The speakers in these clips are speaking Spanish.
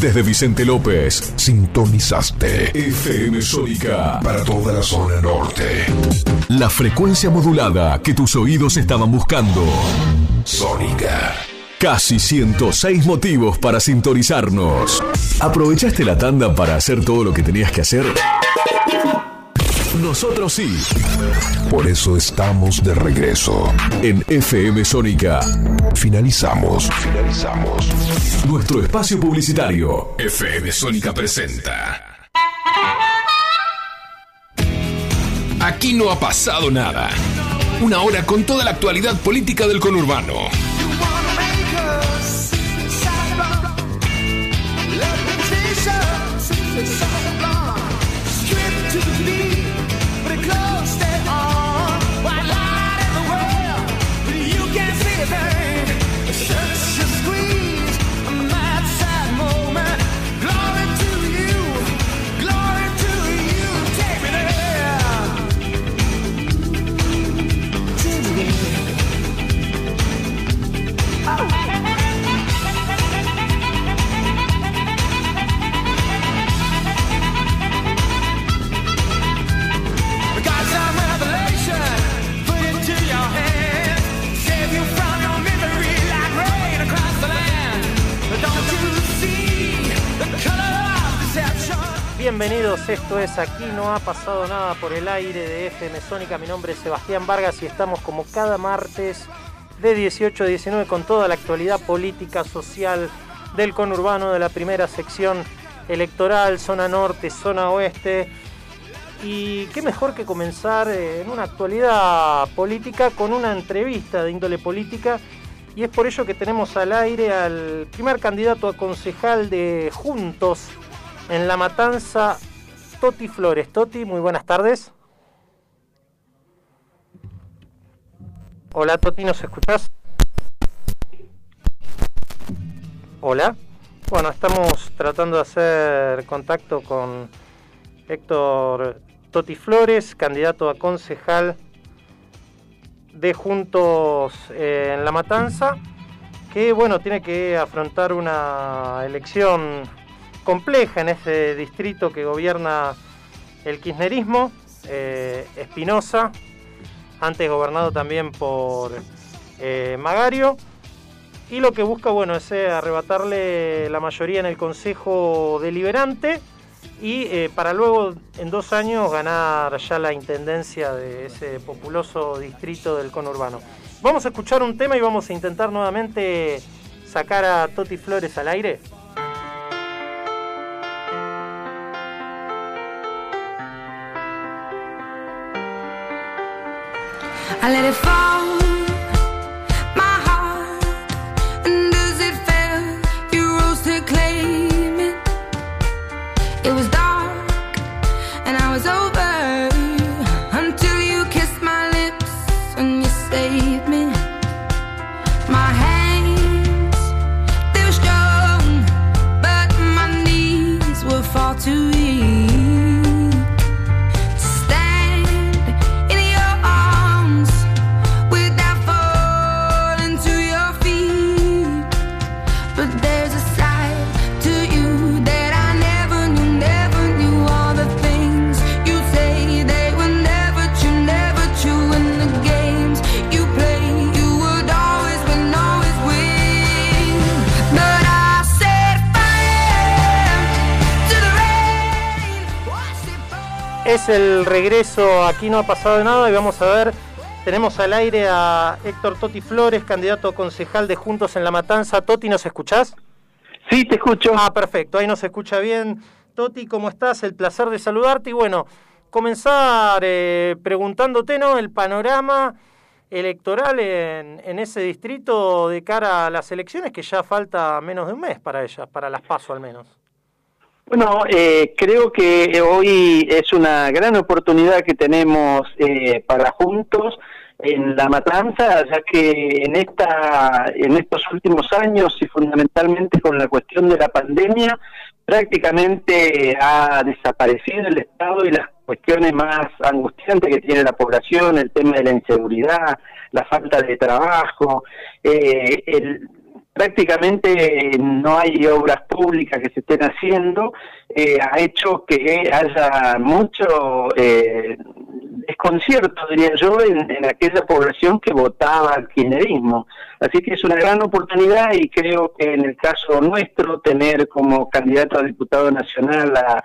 Desde Vicente López, sintonizaste FM Sónica para toda la zona norte. La frecuencia modulada que tus oídos estaban buscando. Sónica. Casi 106 motivos para sintonizarnos. ¿Aprovechaste la tanda para hacer todo lo que tenías que hacer? Nosotros sí. Por eso estamos de regreso. En FM Sónica. Finalizamos. Finalizamos. Nuestro espacio publicitario. FM Sónica presenta. Aquí no ha pasado nada. Una hora con toda la actualidad política del conurbano. Bienvenidos, esto es Aquí no ha pasado nada por el aire de FM Sónica. Mi nombre es Sebastián Vargas y estamos como cada martes de 18 a 19 con toda la actualidad política, social del conurbano de la primera sección electoral, zona norte, zona oeste. Y qué mejor que comenzar eh, en una actualidad política con una entrevista de índole política. Y es por ello que tenemos al aire al primer candidato a concejal de Juntos en La Matanza, Toti Flores. Toti, muy buenas tardes. Hola Toti, ¿nos escuchás? Hola. Bueno, estamos tratando de hacer contacto con Héctor Toti Flores, candidato a concejal de Juntos eh, en La Matanza, que bueno, tiene que afrontar una elección compleja en ese distrito que gobierna el kirchnerismo, eh, Espinosa, antes gobernado también por eh, Magario, y lo que busca bueno, es eh, arrebatarle la mayoría en el Consejo Deliberante y para luego en dos años ganar ya la intendencia de ese populoso distrito del conurbano. Vamos a escuchar un tema y vamos a intentar nuevamente sacar a Toti Flores al aire. I let it fall regreso, aquí no ha pasado nada y vamos a ver, tenemos al aire a Héctor Toti Flores, candidato a concejal de Juntos en La Matanza. Toti, ¿nos escuchás? Sí, te escucho. Ah, perfecto, ahí nos escucha bien. Toti, ¿cómo estás? El placer de saludarte y bueno, comenzar eh, preguntándote, ¿no? El panorama electoral en, en, ese distrito de cara a las elecciones, que ya falta menos de un mes para ellas, para las PASO al menos. Bueno, eh, creo que hoy es una gran oportunidad que tenemos eh, para juntos en la matanza, ya que en esta, en estos últimos años y fundamentalmente con la cuestión de la pandemia, prácticamente ha desaparecido el Estado y las cuestiones más angustiantes que tiene la población, el tema de la inseguridad, la falta de trabajo, eh, el, prácticamente no hay obras públicas que se estén haciendo, eh, ha hecho que haya mucho eh, desconcierto, diría yo, en, aquella población que votaba al kirchnerismo. Así que es una gran oportunidad y creo que en el caso nuestro, tener como candidato a diputado nacional a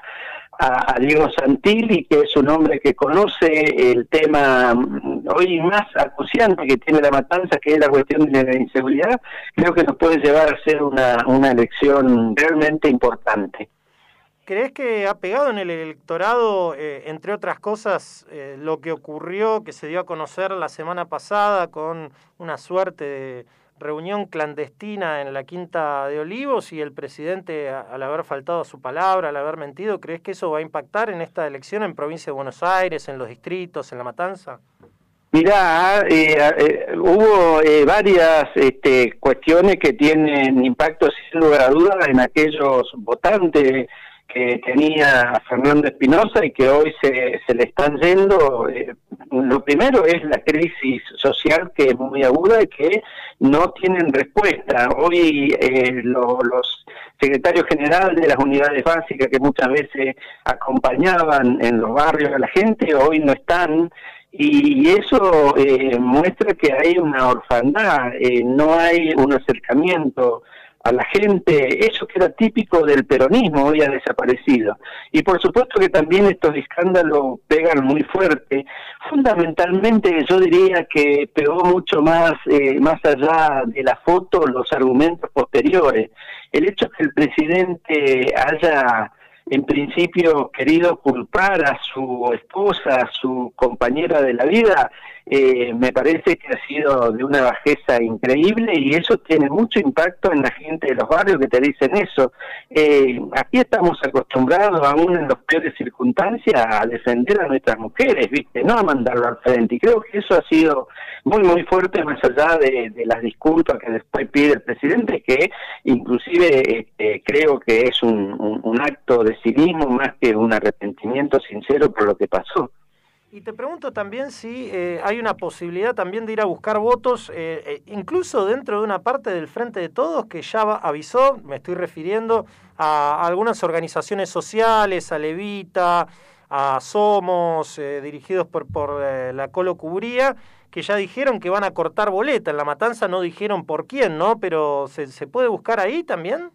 a, Diego Santilli, que es un hombre que conoce el tema mm, hoy más acuciante que tiene la matanza, que es la cuestión de la inseguridad, creo que nos puede llevar a ser una, una elección realmente importante. ¿Crees que ha pegado en el electorado, eh, entre otras cosas, eh, lo que ocurrió, que se dio a conocer la semana pasada con una suerte de reunión clandestina en la Quinta de Olivos y el presidente, al haber faltado a su palabra, al haber mentido, ¿crees que eso va a impactar en esta elección en provincia de Buenos Aires, en los distritos, en La Matanza? Mirá, eh, eh, hubo eh, varias este, cuestiones que tienen impacto sin lugar a dudas en aquellos votantes que tenía Fernando Espinosa y que hoy se, se le están yendo. Eh, lo primero es la crisis social que es muy aguda y que no tienen respuesta. Hoy eh, los secretarios generales de las unidades básicas que muchas veces acompañaban en los barrios a la gente, hoy no están. Y eso eh, muestra que hay una orfandad, no hay un acercamiento a la gente, eso que era típico del peronismo hoy ha desaparecido. Y por supuesto que también estos escándalos pegan muy fuerte. Fundamentalmente yo diría que pegó mucho más, eh, más allá de la foto, los argumentos posteriores. El hecho que el presidente haya en principio querido culpar a su esposa, a su compañera de la vida, eh, me parece que ha sido de una bajeza increíble y eso tiene mucho impacto en la gente de los barrios que te dicen eso. Eh, aquí estamos acostumbrados, aún en las peores circunstancias, a defender a nuestras mujeres, ¿viste? No a mandarlo al frente. Y creo que eso ha sido muy, muy fuerte, más allá de, las disculpas que después pide el presidente, que inclusive este, creo que es un acto de más que un arrepentimiento sincero por lo que pasó. Y te pregunto también si eh, hay una posibilidad también de ir a buscar votos, eh, eh, incluso dentro de una parte del Frente de Todos que ya avisó, me estoy refiriendo a, algunas organizaciones sociales, a Levita, a Somos, dirigidos por, por la Colo Cubría, que ya dijeron que van a cortar boleta. En la matanza no dijeron por quién, ¿no? Pero ¿se, se puede buscar ahí también?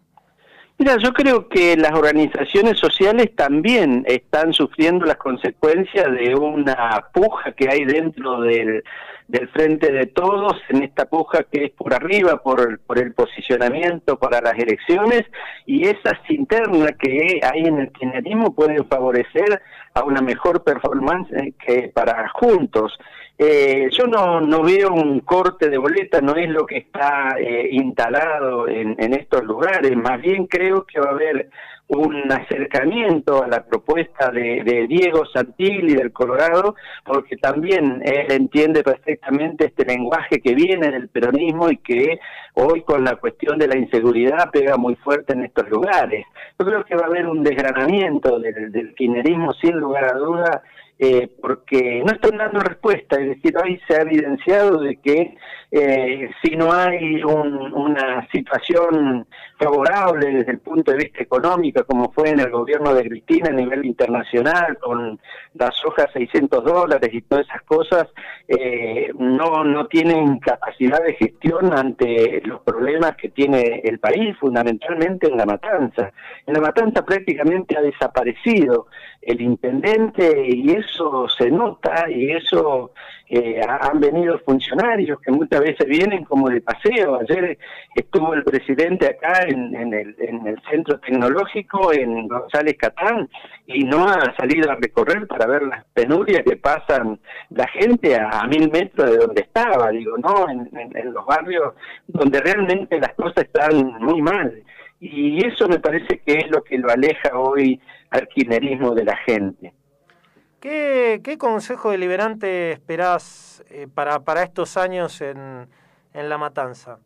Mira, yo creo que las organizaciones sociales también están sufriendo las consecuencias de una puja que hay dentro del, del frente de todos, en esta puja que es por arriba, por, por el posicionamiento para las elecciones, y esas internas que hay en el kirchnerismo pueden favorecer a una mejor performance que para juntos. Eh, yo no, no veo un corte de boleta, no es lo que está eh, instalado en, en, estos lugares, más bien creo que va a haber un acercamiento a la propuesta de, de Diego Santilli del Colorado, porque también él entiende perfectamente este lenguaje que viene del peronismo y que hoy con la cuestión de la inseguridad pega muy fuerte en estos lugares. Yo creo que va a haber un desgranamiento del, del kirchnerismo sin lugar a duda eh, porque no están dando respuesta, es decir, hoy se ha evidenciado de que eh, si no hay una situación favorable desde el punto de vista económico, como fue en el gobierno de Cristina a nivel internacional, con las hojas 600 dólares y todas esas cosas, eh, no, no tienen capacidad de gestión ante los problemas que tiene el país, fundamentalmente en la matanza. En la matanza prácticamente ha desaparecido el intendente y eso se nota y eso eh, han venido funcionarios que muchas veces vienen como de paseo. Ayer estuvo el presidente acá en, el, en el centro tecnológico en González Catán y no ha salido a recorrer para ver las penurias que pasan la gente a, mil metros de donde estaba, digo, ¿no? En, en los barrios donde realmente las cosas están muy mal. Y eso me parece que es lo que lo aleja hoy al kirchnerismo de la gente. ¿Qué, qué consejo deliberante esperás eh, para, para estos años en, en La Matanza?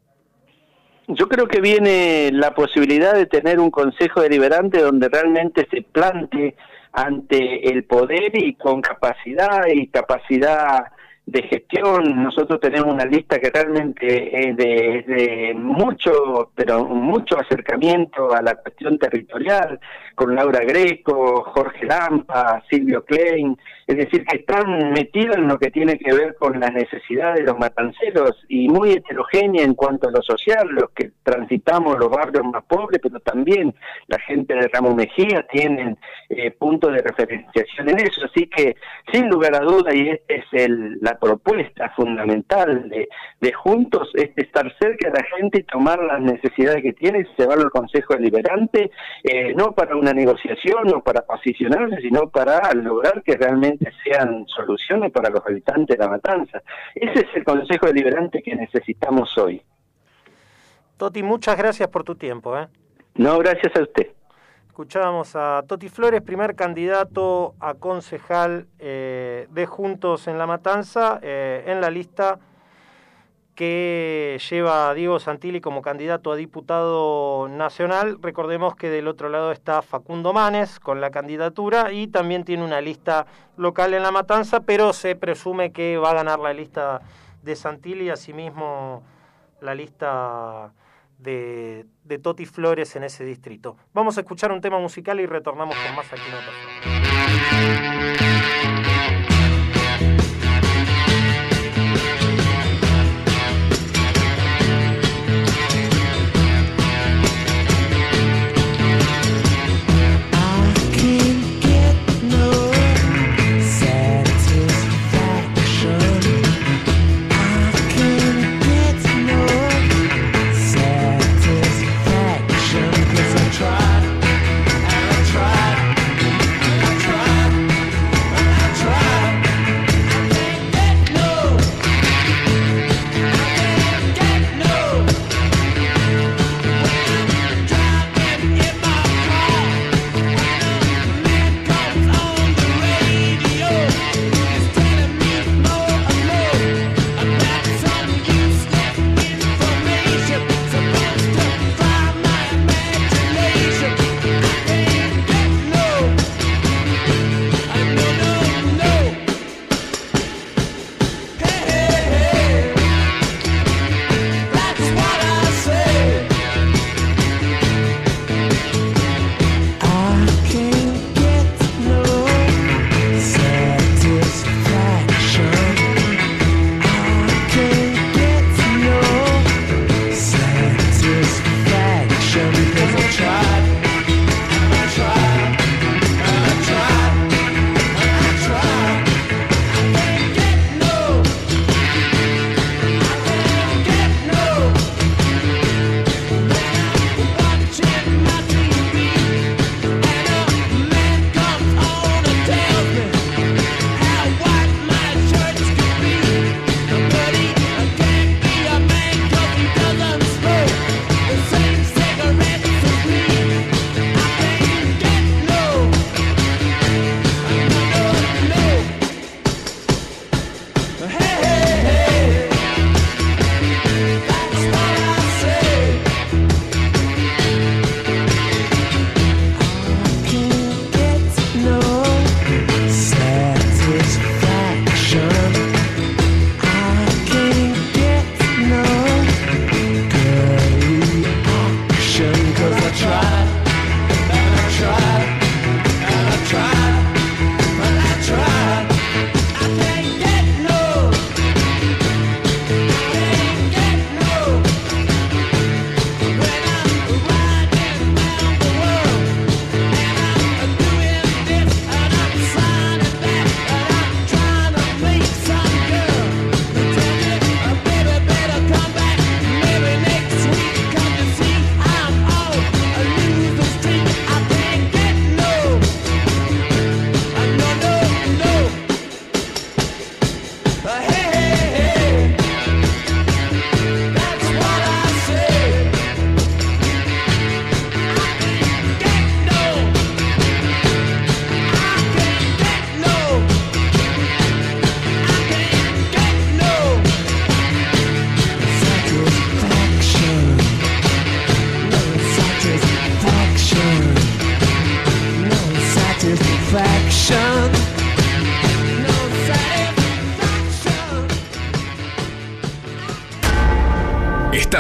Yo creo que viene la posibilidad de tener un consejo deliberante donde realmente se plante ante el poder y con capacidad y capacidad de gestión. Nosotros tenemos una lista que realmente es de, mucho, pero mucho acercamiento a la cuestión territorial, con Laura Greco, Jorge Lampa, Silvio Klein, es decir, que están metidos en lo que tiene que ver con las necesidades de los matanceros y muy heterogénea en cuanto a lo social, los que transitamos los barrios más pobres, pero también la gente de Ramón Mejía tienen eh, puntos de referenciación en eso. Así que, sin lugar a duda, y esta es el, la propuesta fundamental de, de Juntos, es estar cerca de la gente y tomar las necesidades que tiene y llevarlo al Consejo Deliberante, eh, no para una negociación o para posicionarse, sino para lograr que realmente sean soluciones para los habitantes de la matanza. Ese es el Consejo Deliberante que necesitamos hoy. Toti, muchas gracias por tu tiempo. ¿eh? No, gracias a usted. Escuchábamos a Toti Flores, primer candidato a concejal eh, de Juntos en La Matanza, eh, en la lista que lleva a Diego Santilli como candidato a diputado nacional. Recordemos que del otro lado está Facundo Manes con la candidatura y también tiene una lista local en La Matanza, pero se presume que va a ganar la lista de Santilli, asimismo la lista de, Toti Flores en ese distrito. Vamos a escuchar un tema musical y retornamos con más aquí en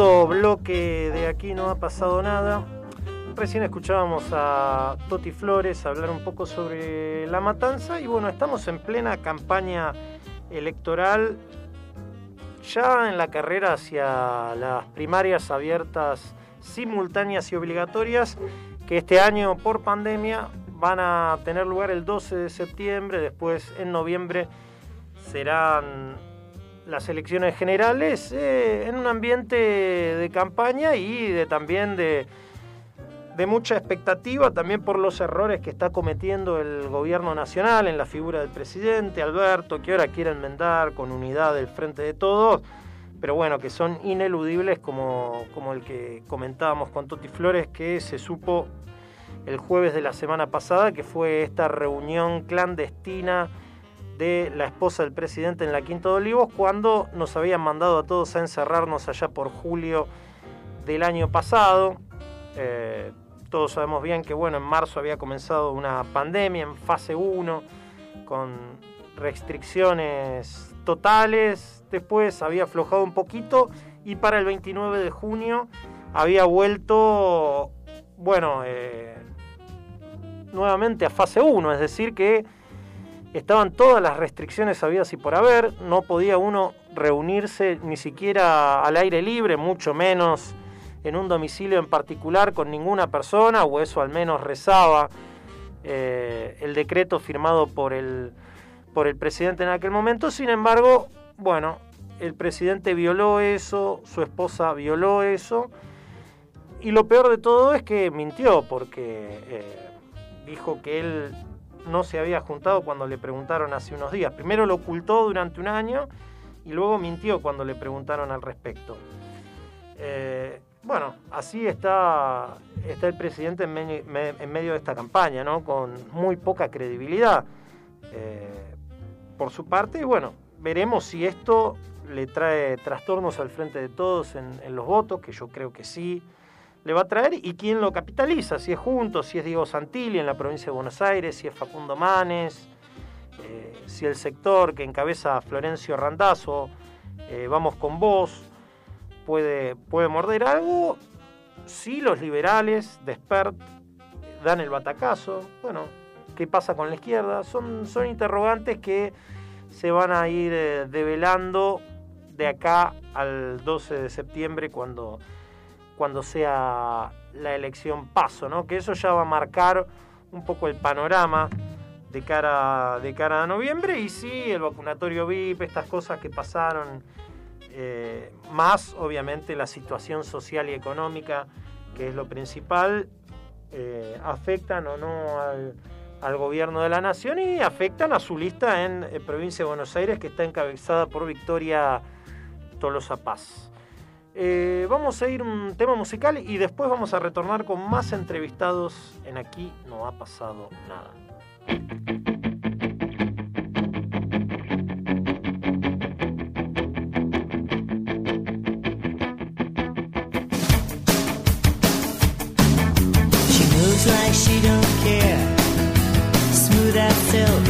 Bloque de aquí no ha pasado nada. Recién escuchábamos a Toti Flores hablar un poco sobre la matanza y bueno, estamos en plena campaña electoral, ya en la carrera hacia las primarias abiertas simultáneas y obligatorias que este año por pandemia van a tener lugar el 12 de septiembre, después en noviembre serán las elecciones generales eh, en un ambiente de campaña y de también de, de mucha expectativa, también por los errores que está cometiendo el gobierno nacional en la figura del presidente Alberto, que ahora quiere enmendar con unidad del frente de todos, pero bueno, que son ineludibles como, como el que comentábamos con Toti Flores, que se supo el jueves de la semana pasada, que fue esta reunión clandestina de la esposa del presidente en la Quinta de Olivos cuando nos habían mandado a todos a encerrarnos allá por julio del año pasado. Eh, todos sabemos bien que bueno, en marzo había comenzado una pandemia en fase 1 con restricciones totales, después había aflojado un poquito y para el 29 de junio había vuelto, bueno, eh, nuevamente a fase 1, es decir que estaban todas las restricciones habidas y por haber, no podía uno reunirse ni siquiera al aire libre, mucho menos en un domicilio en particular con ninguna persona, o eso al menos rezaba eh, el decreto firmado por el, por el presidente en aquel momento. Sin embargo, bueno, el presidente violó eso, su esposa violó eso, y lo peor de todo es que mintió, porque eh, dijo que él no se había juntado cuando le preguntaron hace unos días. Primero lo ocultó durante un año y luego mintió cuando le preguntaron al respecto. Eh, bueno, así está, está el presidente en, medio de esta campaña, ¿no? con muy poca credibilidad eh, por su parte. Y bueno, veremos si esto le trae trastornos al frente de todos en los votos, que yo creo que sí le va a traer y quién lo capitaliza, si es Juntos, si es Diego Santilli en la provincia de Buenos Aires, si es Facundo Manes, eh, si el sector que encabeza Florencio Randazzo, eh, vamos con vos, puede, puede morder algo, si los liberales de Spert dan el batacazo, bueno, ¿qué pasa con la izquierda? Son, son interrogantes que se van a ir eh, develando de acá al 12 de septiembre cuando cuando sea la elección paso, ¿no? Que eso ya va a marcar un poco el panorama de cara, de cara a noviembre y sí, el vacunatorio VIP, estas cosas que pasaron, eh, más obviamente la situación social y económica, que es lo principal, eh, afectan o no al, gobierno de la nación y afectan a su lista en, eh, provincia de Buenos Aires, que está encabezada por Victoria Tolosa Paz. Eh, vamos a ir un tema musical y después vamos a retornar con más entrevistados en Aquí no ha pasado nada. Smooth as.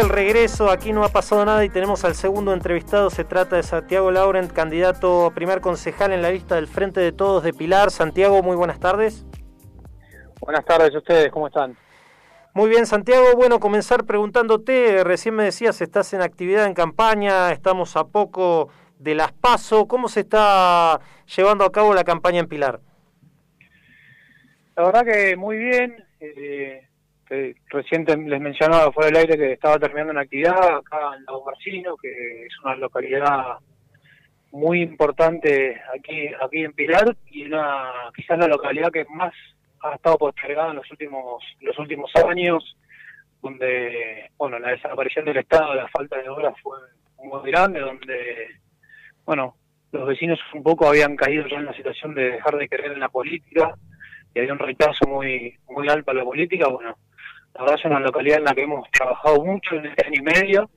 El regreso, aquí no ha pasado nada y tenemos al segundo entrevistado. Se trata de Santiago Laurent, candidato a primer concejal en la lista del Frente de Todos de Pilar. Santiago, muy buenas tardes. Buenas tardes a ustedes, ¿cómo están? Muy bien, Santiago. Bueno, comenzar preguntándote, recién me decías, estás en actividad en campaña, estamos a poco de las PASO. ¿Cómo se está llevando a cabo la campaña en Pilar? La verdad que muy bien. Eh, eh, recién les mencionaba fuera del aire que estaba terminando una actividad acá en Lago Marcino, que es una localidad muy importante aquí aquí en Pilar y una quizás la localidad que más ha estado postergada en los últimos los últimos años donde bueno la desaparición del estado la falta de obras fue muy grande donde bueno los vecinos un poco habían caído ya en la situación de dejar de creer en la política y había un rechazo muy muy alto a la política bueno la verdad es una localidad en la que hemos trabajado mucho en este año y medio.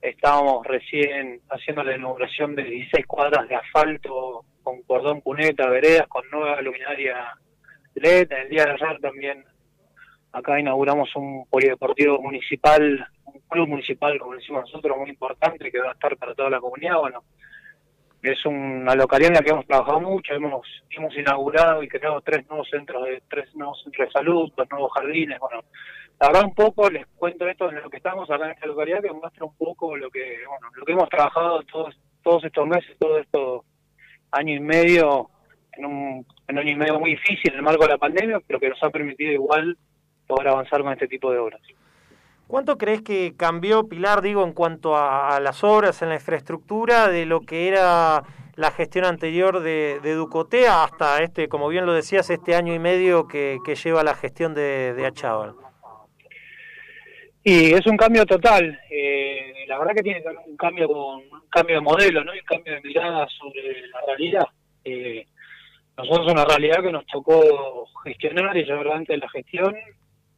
Estábamos recién haciendo la inauguración de 16 cuadras de asfalto con cordón cuneta, veredas, con nueva luminaria LED. El día de ayer también acá inauguramos un polideportivo municipal, un club municipal, como decimos nosotros, muy importante, que va a estar para toda la comunidad. Bueno, es una localidad en la que hemos trabajado mucho, hemos hemos inaugurado y creado tres nuevos centros de tres nuevos centros de salud, dos nuevos jardines, bueno, la verdad un poco les cuento esto en lo que estamos acá en esta localidad que muestra un poco lo que bueno lo que hemos trabajado todos todos estos meses todos estos año y medio en un, en un año y medio muy difícil en el marco de la pandemia pero que nos ha permitido igual poder avanzar con este tipo de obras ¿Cuánto crees que cambió Pilar, digo, en cuanto a, las obras en la infraestructura de lo que era la gestión anterior de, de Ducotea hasta este, como bien lo decías, este año y medio que, que lleva la gestión de, de Achával? Y es un cambio total. Eh, la verdad que tiene un cambio con un cambio de modelo, ¿no? un cambio de mirada sobre la realidad. Eh, nosotros una realidad que nos tocó gestionar y llevar adelante la gestión,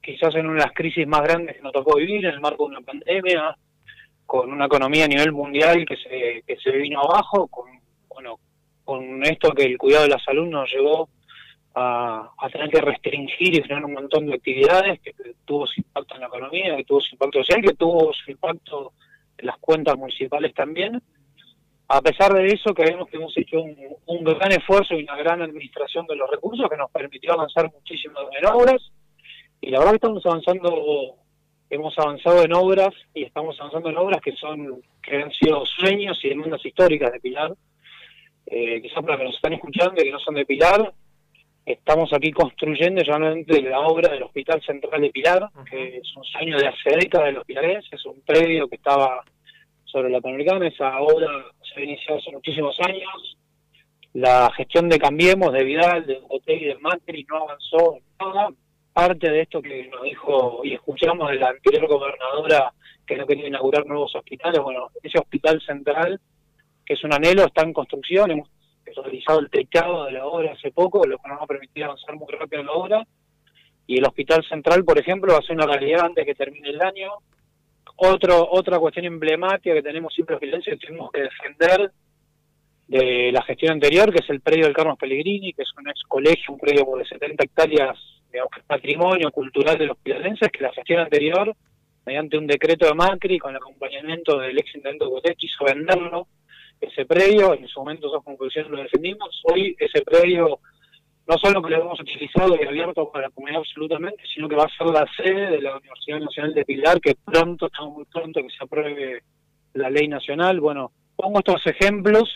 quizás en una de las crisis más grandes que nos tocó vivir, en el marco de una pandemia, con una economía a nivel mundial que se, que se vino abajo, con, bueno, con esto que el cuidado de la salud nos llevó a, tener que restringir y frenar un montón de actividades que, tuvo su impacto en la economía, que tuvo su impacto social, que tuvo su impacto en las cuentas municipales también. A pesar de eso, creemos que hemos hecho un, gran esfuerzo y una gran administración de los recursos que nos permitió avanzar muchísimo en obras. Y la verdad que estamos avanzando, hemos avanzado en obras y estamos avanzando en obras que son que han sido sueños y demandas históricas de Pilar. Eh, quizás para que nos están escuchando y que no son de Pilar, Estamos aquí construyendo realmente la obra del Hospital Central de Pilar, que es un sueño de hace décadas de los pilarenses, es un predio que estaba sobre la Panamericana, esa obra se ha iniciado hace muchísimos años. La gestión de Cambiemos, de Vidal, de Hotel y de Macri no avanzó nada. Parte de esto que nos dijo y escuchamos de la anterior gobernadora que no quería inaugurar nuevos hospitales, bueno, ese hospital central, que es un anhelo, está en construcción, hemos realizado el techado de la obra hace poco, lo que nos va a permitir avanzar muy rápido en la obra. Y el Hospital Central, por ejemplo, va a ser una realidad antes que termine el año. Otro, otra cuestión emblemática que tenemos siempre silencio que tenemos que defender de la gestión anterior, que es el predio del Carlos Pellegrini, que es un ex colegio, un predio de 70 hectáreas de patrimonio cultural de los pilarenses, que la gestión anterior, mediante un decreto de Macri, con el acompañamiento del ex intendente Botet, quiso venderlo ese predio, en su momento esas conclusiones lo defendimos, hoy ese predio no solo que lo hemos utilizado y abierto para la comunidad absolutamente, sino que va a ser la sede de la Universidad Nacional de Pilar, que pronto, estamos muy pronto que se apruebe la ley nacional. Bueno, pongo estos ejemplos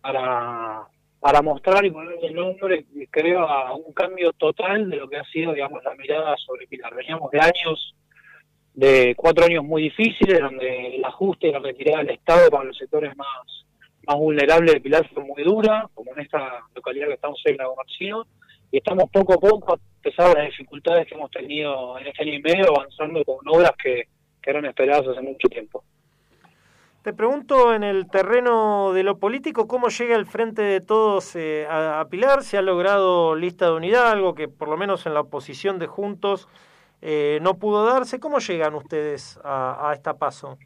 para, para mostrar y poner el nombre, creo, a un cambio total de lo que ha sido, digamos, la mirada sobre Pilar. Veníamos de años, de cuatro años muy difíciles, donde el ajuste y la retirada del Estado para los sectores más más vulnerable de Pilar fue muy dura, como en esta localidad que estamos en la Marcino, y estamos poco a poco, a pesar de las dificultades que hemos tenido en este año y medio, avanzando con obras que, eran esperadas hace mucho tiempo. Te pregunto en el terreno de lo político, ¿cómo llega el frente de todos eh, a, Pilar? ¿Se ha logrado lista de unidad, algo que por lo menos en la oposición de Juntos eh, no pudo darse? ¿Cómo llegan ustedes a, a esta paso?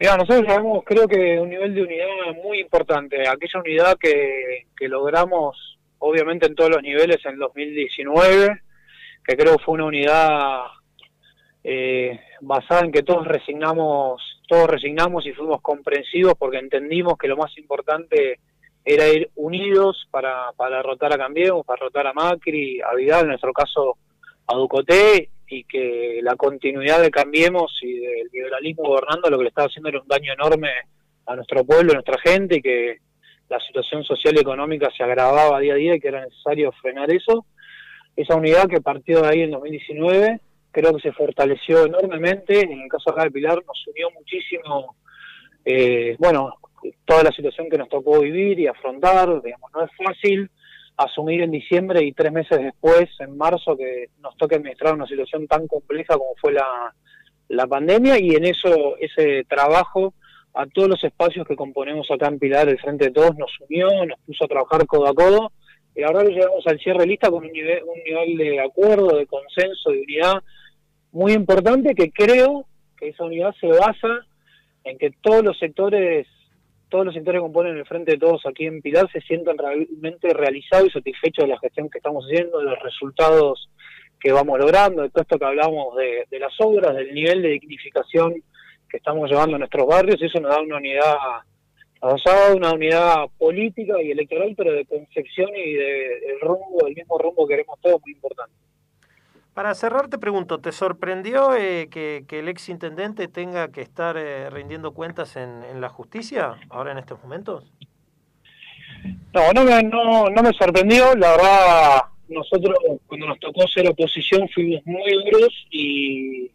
Mira, nosotros llegamos, creo que un nivel de unidad muy importante, aquella unidad que, logramos, obviamente en todos los niveles en 2019, que creo fue una unidad eh, basada en que todos resignamos, todos resignamos y fuimos comprensivos porque entendimos que lo más importante era ir unidos para, para derrotar a Cambiemos, para derrotar a Macri, a Vidal, en nuestro caso a Ducoté, y que la continuidad de Cambiemos y del liberalismo gobernando lo que le estaba haciendo era un daño enorme a nuestro pueblo, a nuestra gente, y que la situación social y económica se agravaba día a día y que era necesario frenar eso. Esa unidad que partió de ahí en 2019 creo que se fortaleció enormemente, en el caso acá de Pilar nos unió muchísimo, eh, bueno, toda la situación que nos tocó vivir y afrontar, digamos, no es fácil asumir en diciembre y tres meses después, en marzo, que nos toque administrar una situación tan compleja como fue la, la pandemia y en eso, ese trabajo a todos los espacios que componemos acá en Pilar, el Frente de Todos, nos unió, nos puso a trabajar codo a codo y ahora llegamos al cierre lista con un nivel, un nivel de acuerdo, de consenso, de unidad muy importante que creo que esa unidad se basa en que todos los sectores todos los sectores que componen el frente de todos aquí en Pilar se sientan realmente realizados y satisfechos de la gestión que estamos haciendo, de los resultados que vamos logrando, de todo esto que hablamos de, las obras, del nivel de dignificación que estamos llevando a nuestros barrios, eso nos da una unidad avanzada, una unidad política y electoral, pero de concepción y de, rumbo, del mismo rumbo que queremos todos, muy importante. Para cerrar, te pregunto, ¿te sorprendió eh, que, el ex intendente tenga que estar eh, rindiendo cuentas en, la justicia ahora en estos momentos? No, no me, no, no me sorprendió. La verdad, nosotros cuando nos tocó ser oposición fuimos muy duros y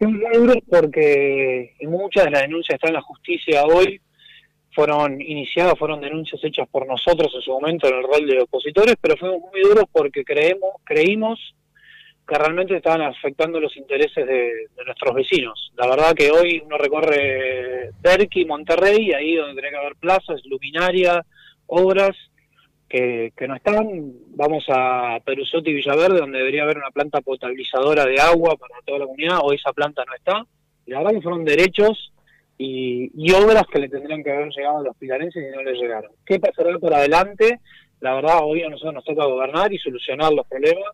fuimos muy duros porque muchas de las denuncias están en la justicia hoy fueron iniciadas, fueron denuncias hechas por nosotros en su momento en el rol de opositores, pero fuimos muy duros porque creemos, creímos que realmente estaban afectando los intereses de, nuestros vecinos. La verdad que hoy uno recorre Berky, Monterrey, ahí donde tiene que haber plazas, luminaria, obras que, que no están. Vamos a Perusotti y Villaverde, donde debería haber una planta potabilizadora de agua para toda la comunidad, hoy esa planta no está. La verdad que fueron derechos y, obras que le tendrían que haber llegado a los pilarenses y no les llegaron. ¿Qué pasará por adelante? La verdad, hoy a nosotros nos toca gobernar y solucionar los problemas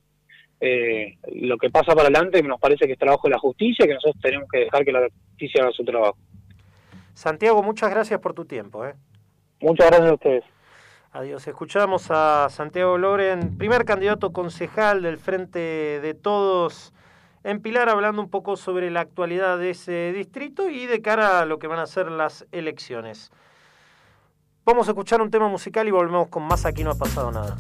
eh, lo que pasa para adelante nos parece que es trabajo de la justicia, que nosotros tenemos que dejar que la justicia haga su trabajo. Santiago, muchas gracias por tu tiempo. ¿eh? Muchas gracias a ustedes. Adiós. Escuchamos a Santiago Loren, primer candidato concejal del Frente de Todos en Pilar, hablando un poco sobre la actualidad de ese distrito y de cara a lo que van a ser las elecciones. Vamos a escuchar un tema musical y volvemos con más Aquí no ha pasado nada.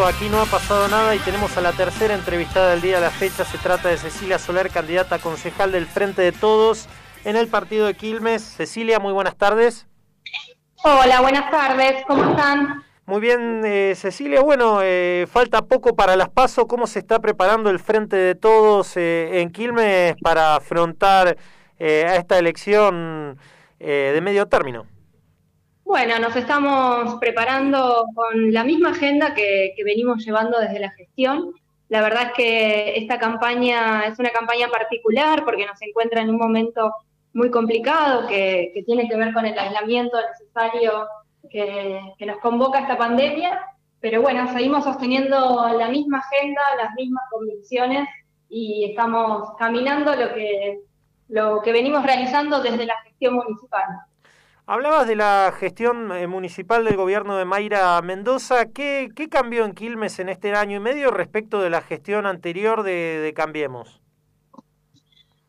Aquí no ha pasado nada y tenemos a la tercera entrevistada del día de la fecha. Se trata de Cecilia Soler, candidata a concejal del Frente de Todos en el partido de Quilmes. Cecilia, muy buenas tardes. Hola, buenas tardes, ¿cómo están? Muy bien, eh, Cecilia. Bueno, eh, falta poco para las PASO. ¿Cómo se está preparando el Frente de Todos eh, en Quilmes para afrontar eh, a esta elección eh, de medio término? Bueno, nos estamos preparando con la misma agenda que, venimos llevando desde la gestión. La verdad es que esta campaña es una campaña particular porque nos encuentra en un momento muy complicado que, que tiene que ver con el aislamiento necesario que, que nos convoca esta pandemia. Pero bueno, seguimos sosteniendo la misma agenda, las mismas convicciones y estamos caminando lo que, lo que venimos realizando desde la gestión municipal. Hablabas de la gestión eh, municipal del gobierno de Mayra Mendoza. ¿Qué, ¿Qué cambió en Quilmes en este año y medio respecto de la gestión anterior de, Cambiemos?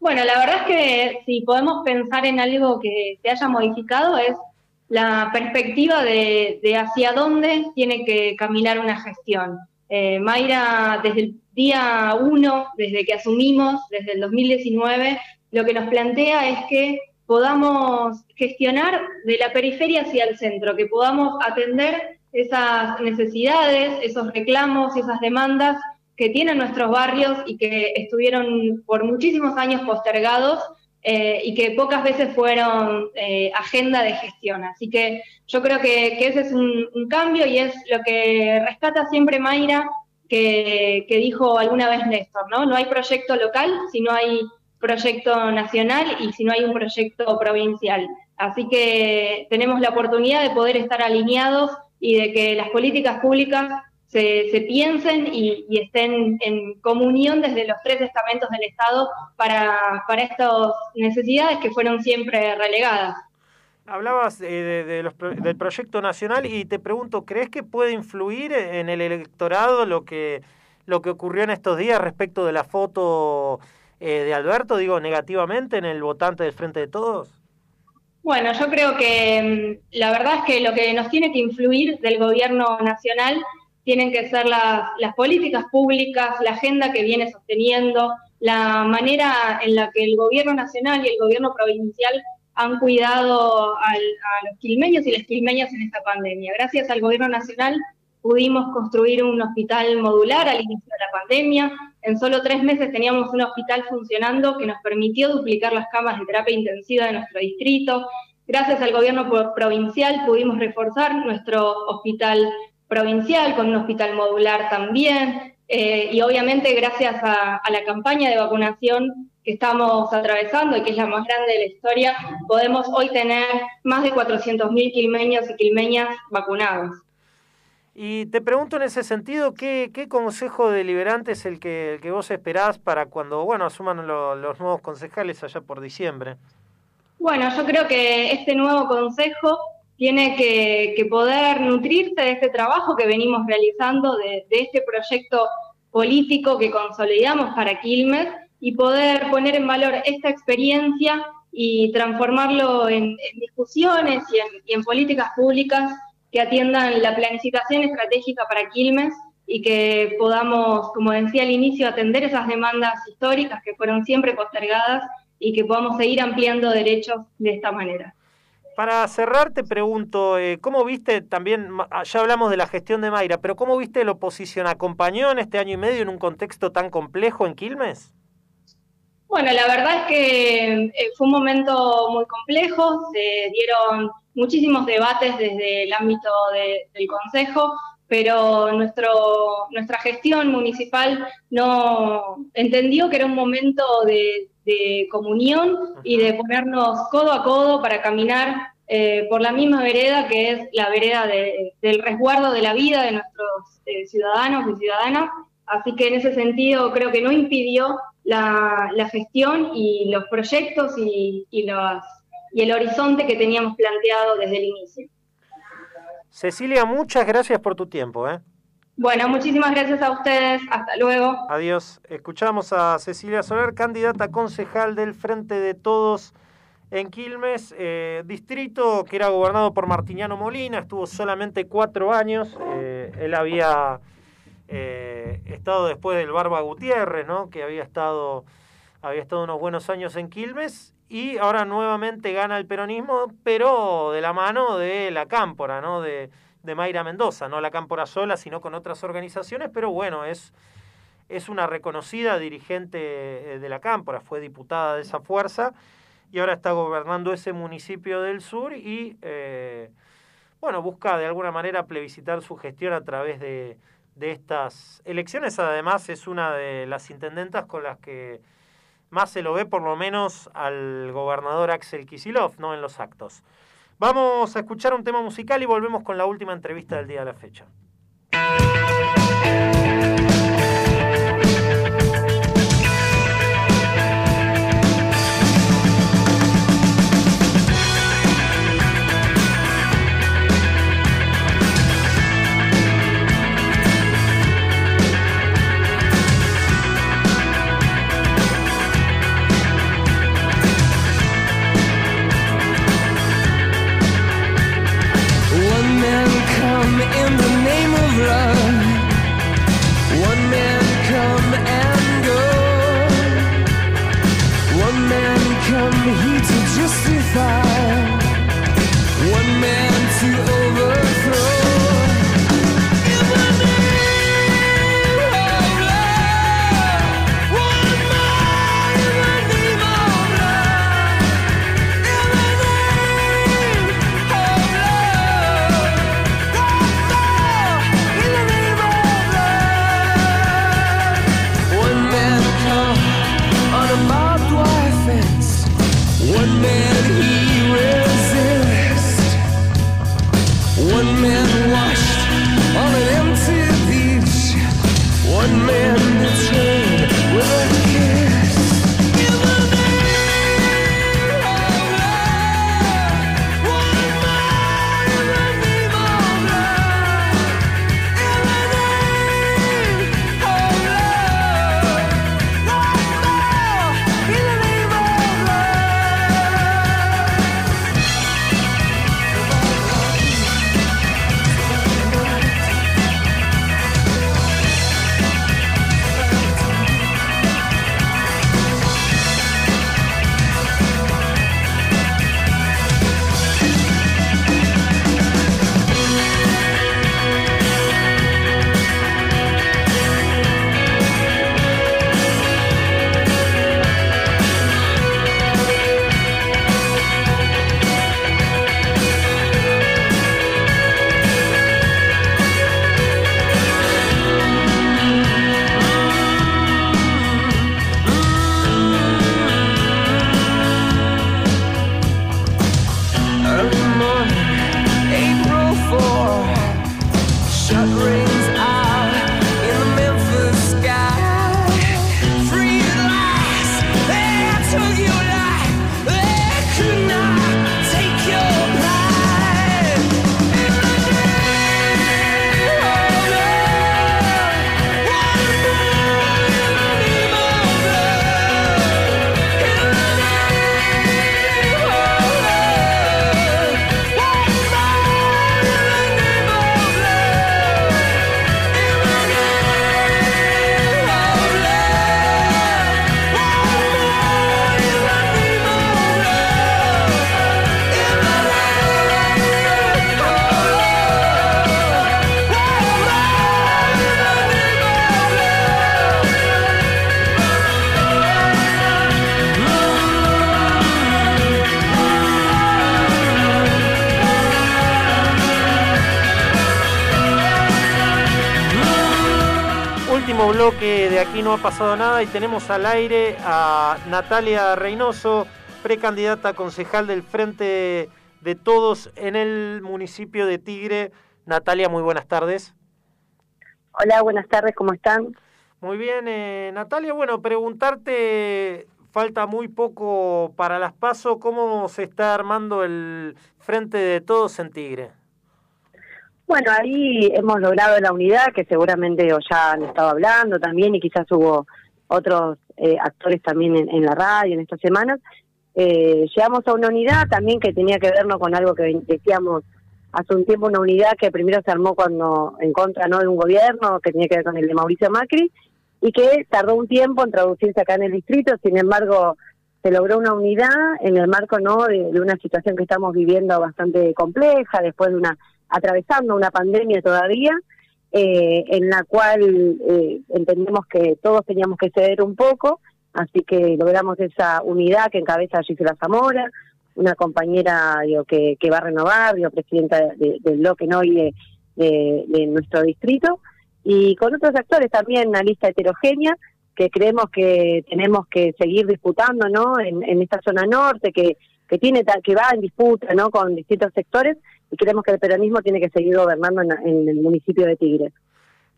Bueno, la verdad es que si podemos pensar en algo que se haya modificado es la perspectiva de, de hacia dónde tiene que caminar una gestión. Eh, Mayra, desde el día uno, desde que asumimos, desde el 2019, lo que nos plantea es que podamos gestionar de la periferia hacia el centro, que podamos atender esas necesidades, esos reclamos y esas demandas que tienen nuestros barrios y que estuvieron por muchísimos años postergados eh, y que pocas veces fueron eh, agenda de gestión. Así que yo creo que, ese es un, cambio y es lo que rescata siempre Mayra, que, que, dijo alguna vez Néstor, ¿no? No hay proyecto local si no hay proyecto nacional y si no hay un proyecto provincial. Así que tenemos la oportunidad de poder estar alineados y de que las políticas públicas se, se piensen y, estén en comunión desde los tres estamentos del Estado para, para estas necesidades que fueron siempre relegadas. Hablabas eh, del proyecto nacional y te pregunto, ¿crees que puede influir en el electorado lo que, lo que ocurrió en estos días respecto de la foto eh, de Alberto, digo, negativamente en el votante del Frente de Todos? Bueno, yo creo que mm, la verdad es que lo que nos tiene que influir del gobierno nacional tienen que ser las, políticas públicas, la agenda que viene sosteniendo, la manera en la que el gobierno nacional y el gobierno provincial han cuidado a los quilmeños y las quilmeñas en esta pandemia. Gracias al gobierno nacional pudimos construir un hospital modular al inicio de la pandemia. En solo tres meses teníamos un hospital funcionando que nos permitió duplicar las camas de terapia intensiva de nuestro distrito. Gracias al gobierno provincial pudimos reforzar nuestro hospital provincial con un hospital modular también. Eh, y obviamente gracias a, a la campaña de vacunación que estamos atravesando y que es la más grande de la historia, podemos hoy tener más de 400.000 quilmeños y quilmeñas vacunados. Y te pregunto en ese sentido, ¿qué, qué consejo deliberante es el que, el que vos esperás para cuando, bueno, asuman lo, los nuevos concejales allá por diciembre? Bueno, yo creo que este nuevo consejo tiene que, poder nutrirse de este trabajo que venimos realizando, de, de este proyecto político que consolidamos para Quilmes y poder poner en valor esta experiencia y transformarlo en, en discusiones y en, y en políticas públicas que atiendan la planificación estratégica para Quilmes y que podamos, como decía al inicio, atender esas demandas históricas que fueron siempre postergadas y que podamos seguir ampliando derechos de esta manera. Para cerrar, te pregunto, eh, ¿cómo viste también, ya hablamos de la gestión de Mayra, pero cómo viste la oposición? ¿Acompañó en este año y medio en un contexto tan complejo en Quilmes? Bueno, la verdad es que eh, fue un momento muy complejo, se dieron muchísimos debates desde el ámbito de- del Consejo, pero nuestro, nuestra gestión municipal no entendió que era un momento de, de comunión y de ponernos codo a codo para caminar eh, por la misma vereda que es la vereda de- del resguardo de la vida de nuestros eh, ciudadanos y ciudadanas. Así que en ese sentido creo que no impidió la, la gestión y los proyectos y, y, los- y el horizonte que teníamos planteado desde el inicio. Cecilia, muchas gracias por tu tiempo. ¿eh? Bueno, muchísimas gracias a ustedes. Hasta luego. Adiós. Escuchamos a Cecilia Soler, candidata concejal del Frente de Todos en Quilmes, eh, distrito que era gobernado por Martiniano Molina, estuvo solamente cuatro años. eh, él había eh, estado después del Barba Gutiérrez, ¿no? que había estado, había estado unos buenos años en Quilmes. Y ahora nuevamente gana el peronismo, pero de la mano de la Cámpora, ¿no? De, de Mayra Mendoza, no la Cámpora sola, sino con otras organizaciones, pero bueno, es, es una reconocida dirigente eh, de la Cámpora, fue diputada de esa fuerza y ahora está gobernando ese municipio del sur y, eh, bueno, busca de alguna manera plebiscitar su gestión a través de, de estas elecciones. Además, es una de las intendentas con las que más se lo ve, por lo menos, al gobernador Axel Kisilov, ¿no? En los actos. Vamos a escuchar un tema musical y volvemos con la última entrevista del día de la fecha. Bloque de Aquí no ha pasado nada y tenemos al aire a Natalia Reynoso, precandidata a concejal del Frente de Todos en el municipio de Tigre. Natalia, muy buenas tardes. Hola, buenas tardes, ¿cómo están? Muy bien, eh, Natalia, bueno, preguntarte, falta muy poco para las PASO, ¿cómo se está armando el Frente de Todos en Tigre? Bueno, ahí hemos logrado la unidad, que seguramente o ya han estado hablando también, y quizás hubo otros eh, actores también en, en la radio en estas semanas. Eh, llegamos a una unidad también que tenía que vernos con algo que decíamos hace un tiempo, una unidad que primero se armó cuando en contra no de un gobierno, que tenía que ver con el de Mauricio Macri, y que tardó un tiempo en traducirse acá en el distrito, sin embargo se logró una unidad en el marco no de, de una situación que estamos viviendo bastante compleja, después de una atravesando una pandemia todavía, eh, en la cual eh, entendemos que todos teníamos que ceder un poco, así que logramos esa unidad que encabeza Gisela Zamora, una compañera que, va a renovar, digo, presidenta de- del bloque ¿no? y de, de- de nuestro distrito, y con otros actores también, una lista heterogénea, que creemos que tenemos que seguir disputando ¿no? en, en esta zona norte, que, que, tiene, que va en disputa ¿no? con distintos sectores, y creemos que el peronismo tiene que seguir gobernando en, en el municipio de Tigre.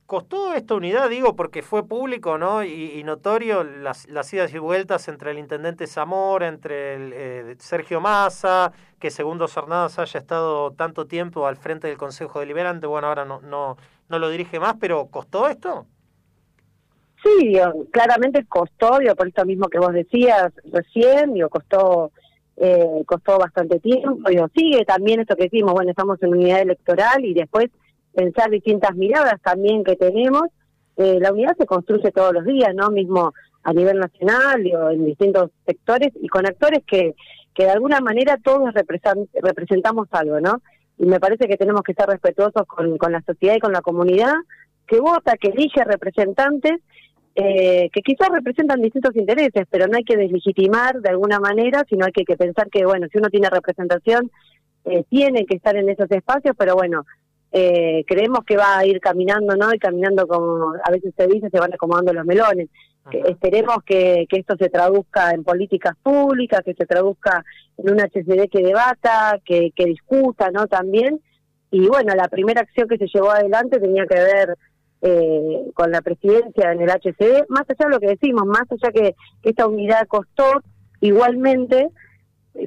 ¿Costó esta unidad, digo, porque fue público ¿no? y, y notorio las, las idas y vueltas entre el intendente Zamora, entre el, eh, Sergio Massa, que según Dos Hernadas haya estado tanto tiempo al frente del Consejo Deliberante, bueno, ahora no, no, no lo dirige más, pero ¿costó esto? Sí, digo, claramente costó, digo, por esto mismo que vos decías recién, digo, costó eh, costó bastante tiempo, digo, sigue también esto que decimos, bueno, estamos en unidad electoral y después pensar distintas miradas también que tenemos, eh, la unidad se construye todos los días, ¿no? Mismo a nivel nacional, digo, en distintos sectores y con actores que, que de alguna manera todos representamos algo, ¿no? Y me parece que tenemos que ser respetuosos con, con la sociedad y con la comunidad que vota, que elige representantes eh, que quizás representan distintos intereses, pero no hay que deslegitimar de alguna manera, sino hay que, que pensar que, bueno, si uno tiene representación, eh, tiene que estar en esos espacios, pero bueno, eh, creemos que va a ir caminando, ¿no? Y caminando como a veces se dice, se van acomodando los melones. Que esperemos que, que esto se traduzca en políticas públicas, que se traduzca en un HCD que debata, que, que discuta, ¿no? También. Y bueno, la primera acción que se llevó adelante tenía que ver eh, con la presidencia en el HCD, más allá de lo que decimos, más allá que, que esta unidad costó, igualmente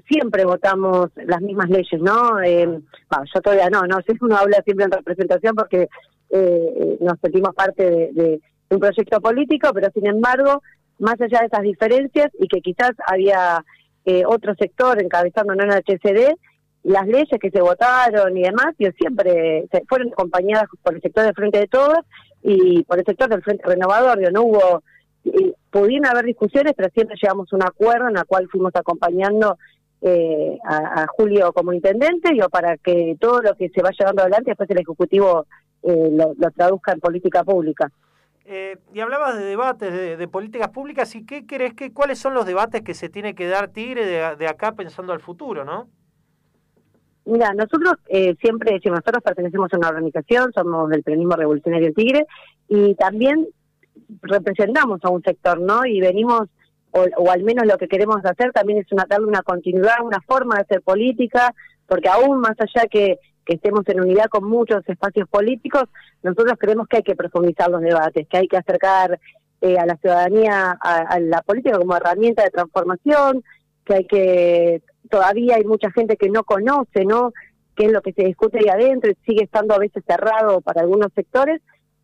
siempre votamos las mismas leyes, ¿no? Eh, bah, yo todavía no, no sé si uno habla siempre en representación porque eh, nos sentimos parte de, de un proyecto político, pero sin embargo, más allá de esas diferencias y que quizás había eh, otro sector encabezando en el HCD, las leyes que se votaron y demás, yo siempre fueron acompañadas por el sector del Frente de Todos y por el sector del Frente Renovador. No hubo, pudieron haber discusiones, pero siempre llegamos a un acuerdo en el cual fuimos acompañando eh, a, a Julio como intendente, digo, para que todo lo que se va llevando adelante después el Ejecutivo eh, lo, lo traduzca en política pública. Eh, y hablabas de debates, de, de políticas públicas, ¿y qué crees que, cuáles son los debates que se tiene que dar Tigre de, de acá pensando al futuro, no? Mira, nosotros eh, siempre decimos, nosotros pertenecemos a una organización, somos del peronismo revolucionario Tigre, y también representamos a un sector, ¿no? Y venimos, o, o al menos lo que queremos hacer también es una, darle una continuidad, una forma de hacer política, porque aún más allá que, estemos en unidad con muchos espacios políticos, nosotros creemos que hay que profundizar los debates, que hay que acercar eh, a la ciudadanía a la política como herramienta de transformación, que hay que todavía hay mucha gente que no conoce, ¿no? qué es lo que se discute ahí adentro, y sigue estando a veces cerrado para algunos sectores,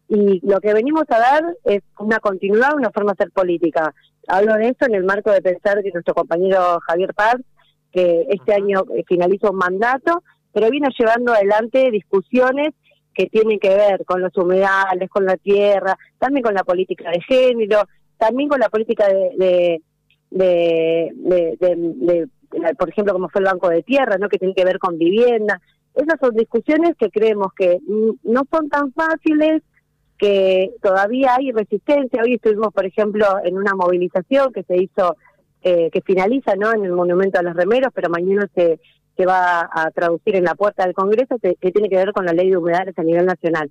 y lo que venimos a dar es una continuidad, una forma de hacer política. Hablo de eso en el marco de pensar que nuestro compañero Javier Paz, que este año eh, finaliza un mandato, pero viene llevando adelante discusiones que tienen que ver con los humedales, con la tierra, también con la política de género, también con la política de, de, de, por ejemplo, como fue el Banco de Tierra, ¿no? que tiene que ver con vivienda. Esas son discusiones que creemos que no son tan fáciles, que todavía hay resistencia. Hoy estuvimos, por ejemplo, en una movilización que se hizo, eh, que finaliza ¿no? en el Monumento a los Remeros, pero mañana se, se va a traducir en la puerta del Congreso, que, tiene que ver con la ley de humedales a nivel nacional.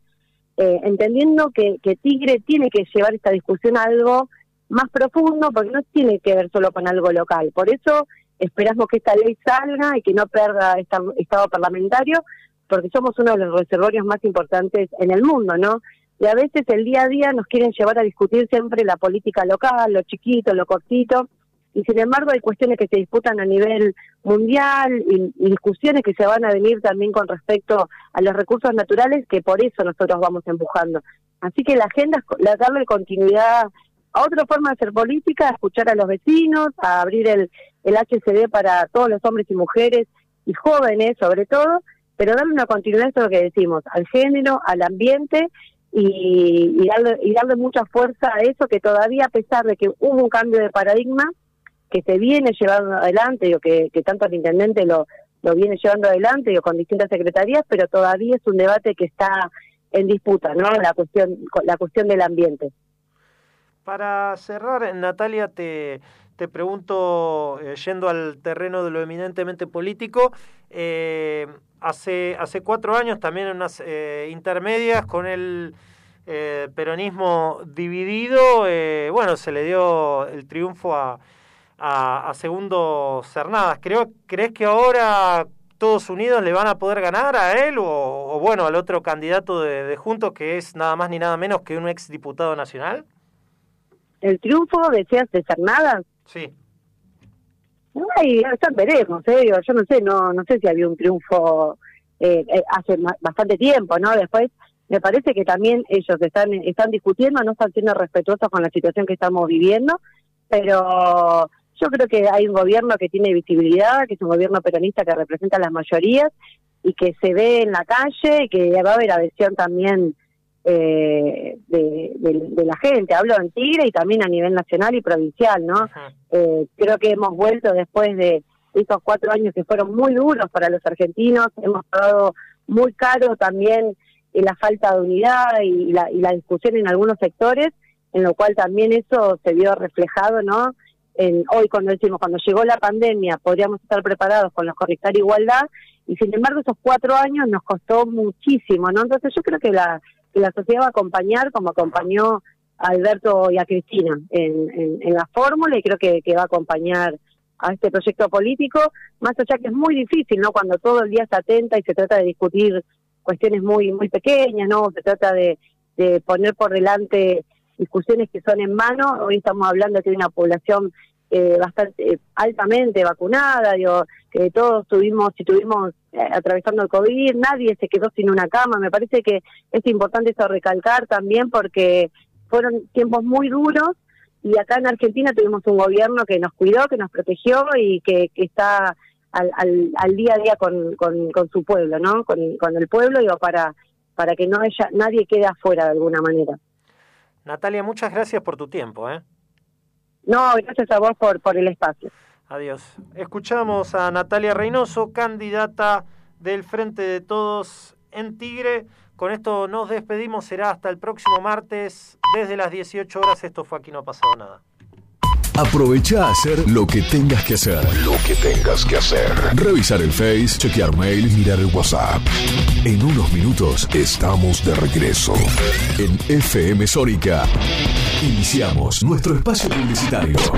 eh, entendiendo que, que Tigre tiene que llevar esta discusión a algo más profundo, porque no tiene que ver solo con algo local. Por eso esperamos que esta ley salga y que no pierda esta- estado parlamentario, porque somos uno de los reservorios más importantes en el mundo, ¿no? Y a veces el día a día nos quieren llevar a discutir siempre la política local, lo chiquito, lo cortito, y sin embargo hay cuestiones que se disputan a nivel mundial y, y discusiones que se van a venir también con respecto a los recursos naturales que por eso nosotros vamos empujando. Así que la agenda es darle continuidad a otra forma de hacer política, a escuchar a los vecinos, a abrir el, el HCD para todos los hombres y mujeres y jóvenes sobre todo, pero darle una continuidad a esto que decimos, al género, al ambiente y, y, darle, y darle mucha fuerza a eso que todavía a pesar de que hubo un cambio de paradigma, que se viene llevando adelante, o que, tanto el intendente lo, lo viene llevando adelante, o con distintas secretarías, pero todavía es un debate que está en disputa, ¿no? La cuestión, la cuestión del ambiente. Para cerrar, Natalia, te, te pregunto, eh, yendo al terreno de lo eminentemente político, eh, hace, hace cuatro años también en unas eh, intermedias con el eh, peronismo dividido, eh, bueno, se le dio el triunfo a, a, a Segundo Cernadas. Creo, ¿Crees que ahora todos unidos le van a poder ganar a él o, o bueno, al otro candidato de, de Juntos que es nada más ni nada menos que un ex diputado nacional? ¿El triunfo, decías, de Cernadas? Sí. Ay, ya veremos, ¿eh? Yo no sé, no no sé si había un triunfo eh, eh, hace bastante tiempo, ¿no? Después, me parece que también ellos están están discutiendo, no están siendo respetuosos con la situación que estamos viviendo, pero yo creo que hay un gobierno que tiene visibilidad, que es un gobierno peronista que representa a las mayorías y que se ve en la calle y que va a haber adhesión también eh, de, de- de la gente. Hablo en Tigre y también a nivel nacional y provincial, ¿no? Eh, creo que hemos vuelto después de estos cuatro años que fueron muy duros para los argentinos, hemos pagado muy caro también eh, la falta de unidad y la, y la discusión en algunos sectores, en lo cual también eso se vio reflejado, ¿no? En, hoy cuando decimos, cuando llegó la pandemia, podríamos estar preparados con los conectar igualdad, y sin embargo esos cuatro años nos costó muchísimo, ¿no? Entonces yo creo que la, que la sociedad va a acompañar como acompañó a Alberto y a Cristina en, en, en la fórmula y creo que, que va a acompañar a este proyecto político, más allá que es muy difícil, ¿no? Cuando todo el día se atenta y se trata de discutir cuestiones muy muy pequeñas, ¿no? Se trata de, de poner por delante discusiones que son en mano. Hoy estamos hablando que hay una población eh, bastante eh, altamente vacunada, digo, que todos tuvimos, si tuvimos eh, atravesando el COVID, nadie se quedó sin una cama. Me parece que es importante eso recalcar también porque fueron tiempos muy duros y acá en Argentina tuvimos un gobierno que nos cuidó, que nos protegió y que, está al, al, al día a día con, su pueblo, ¿no? Con, con el pueblo, digo, para, para que no haya, nadie quede afuera de alguna manera. Natalia, muchas gracias por tu tiempo. ¿eh? No, gracias a vos por, por el espacio. Adiós. Escuchamos a Natalia Reynoso, candidata del Frente de Todos en Tigre. Con esto nos despedimos, será hasta el próximo martes desde las 18 horas. Esto fue Aquí No ha pasado nada. Aprovecha a hacer lo que tengas que hacer. Lo que tengas que hacer. Revisar el Face, chequear mail, mirar el WhatsApp. En unos minutos estamos de regreso. En FM Sórica. Iniciamos nuestro espacio publicitario.